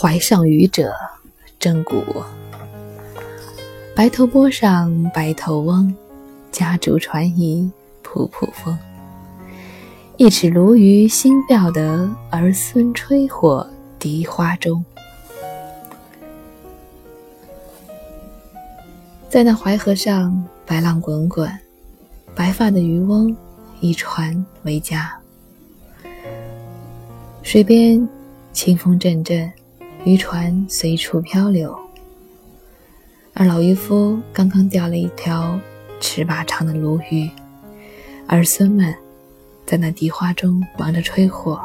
怀上渔者真古。白头波上白头翁，家竹船移瀑布风。一尺鲈鱼新钓得，儿孙吹火荻花中。在那淮河上，白浪滚滚，白发的渔翁以船为家。水边清风阵阵，渔船随处漂流。而老渔夫刚刚钓了一条尺把长的鲈鱼，儿孙们在那荻花中忙着吹火，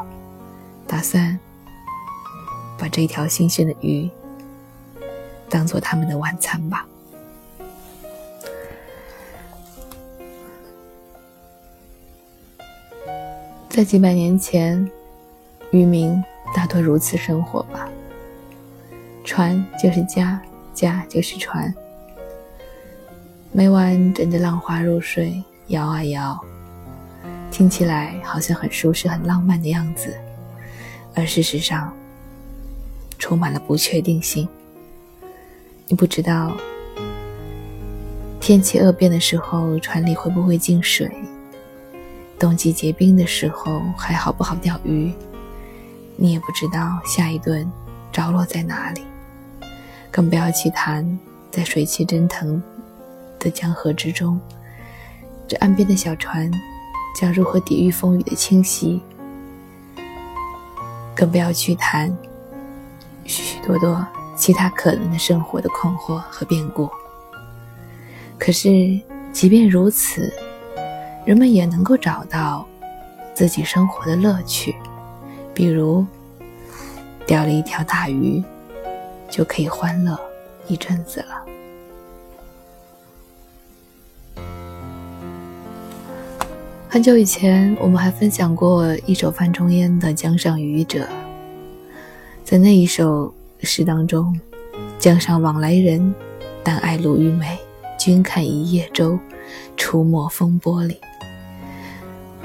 打算把这条新鲜的鱼当做他们的晚餐吧。在几百年前。渔民大多如此生活吧，船就是家，家就是船。每晚枕着浪花入睡，摇啊摇，听起来好像很舒适、很浪漫的样子，而事实上充满了不确定性。你不知道天气恶变的时候，船里会不会进水；冬季结冰的时候，还好不好钓鱼。你也不知道下一顿着落在哪里，更不要去谈在水汽蒸腾的江河之中，这岸边的小船将如何抵御风雨的侵袭，更不要去谈许许多多其他可能的生活的困惑和变故。可是，即便如此，人们也能够找到自己生活的乐趣。比如，钓了一条大鱼，就可以欢乐一阵子了。很久以前，我们还分享过一首范仲淹的《江上渔者》。在那一首诗当中，江上往来人，但爱鲈鱼美，君看一叶舟，出没风波里。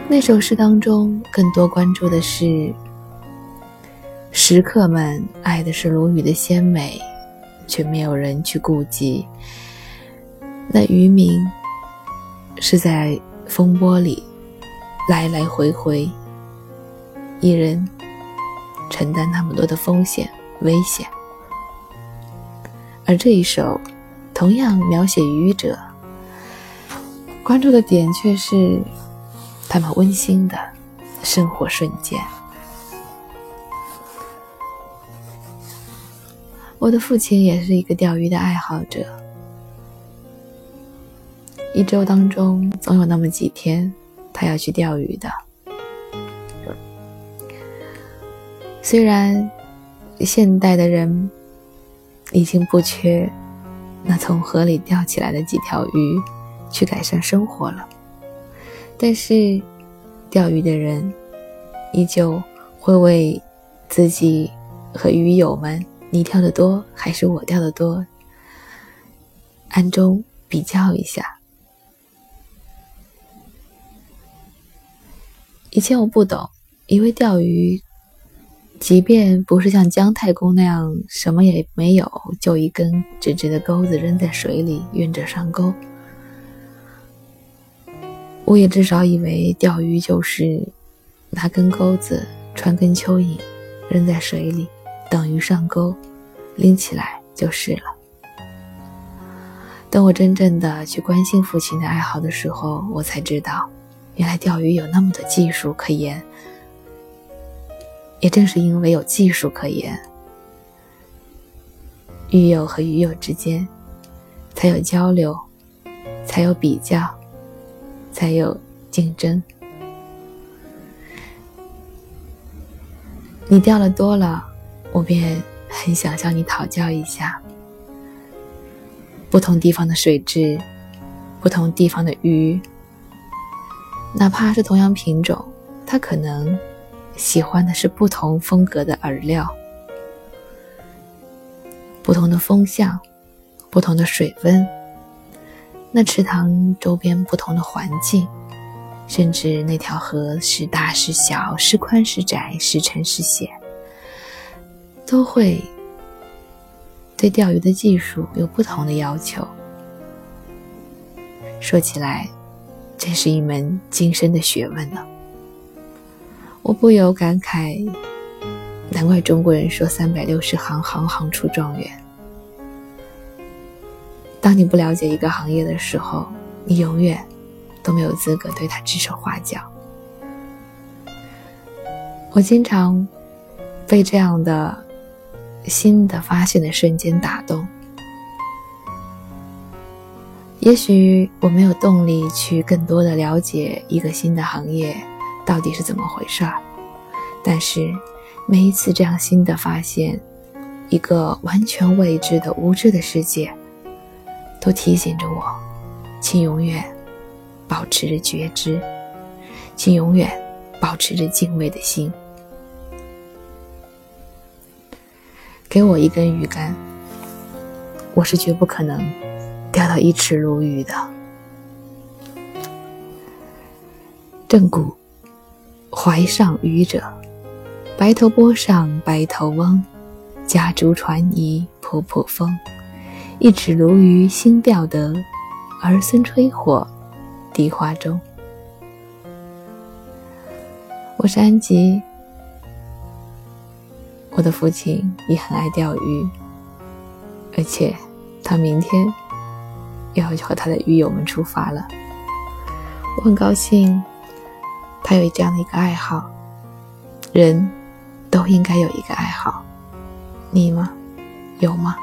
那首诗当中，更多关注的是。食客们爱的是鲈鱼的鲜美，却没有人去顾及那渔民是在风波里来来回回，一人承担那么多的风险危险。而这一首同样描写渔者，关注的点却是他们温馨的生活瞬间。我的父亲也是一个钓鱼的爱好者，一周当中总有那么几天，他要去钓鱼的。虽然现代的人已经不缺那从河里钓起来的几条鱼去改善生活了，但是钓鱼的人依旧会为自己和鱼友们。你钓的多还是我钓的多？暗中比较一下。以前我不懂，以为钓鱼，即便不是像姜太公那样什么也没有，就一根直直的钩子扔在水里，运着上钩。我也至少以为钓鱼就是拿根钩子，穿根蚯蚓，扔在水里。等于上钩，拎起来就是了。等我真正的去关心父亲的爱好的时候，我才知道，原来钓鱼有那么多技术可言。也正是因为有技术可言，鱼友和鱼友之间才有交流，才有比较，才有竞争。你钓的多了。我便很想向你讨教一下，不同地方的水质，不同地方的鱼，哪怕是同样品种，它可能喜欢的是不同风格的饵料，不同的风向，不同的水温，那池塘周边不同的环境，甚至那条河是大是小，是宽是窄，是沉是险。都会对钓鱼的技术有不同的要求。说起来，真是一门精深的学问呢。我不由感慨，难怪中国人说“三百六十行，行行出状元”。当你不了解一个行业的时候，你永远都没有资格对他指手画脚。我经常被这样的新的发现的瞬间打动。也许我没有动力去更多的了解一个新的行业到底是怎么回事儿，但是每一次这样新的发现，一个完全未知的无知的世界，都提醒着我，请永远保持着觉知，请永远保持着敬畏的心。给我一根鱼竿，我是绝不可能。钓到一池鲈鱼的。正骨，怀上渔者，白头波上白头翁，家竹船移仆仆风。一尺鲈鱼新钓得，儿孙吹火荻花中。我是安吉，我的父亲也很爱钓鱼，而且他明天。要和他的鱼友们出发了，我很高兴，他有这样的一个爱好。人都应该有一个爱好，你吗？有吗？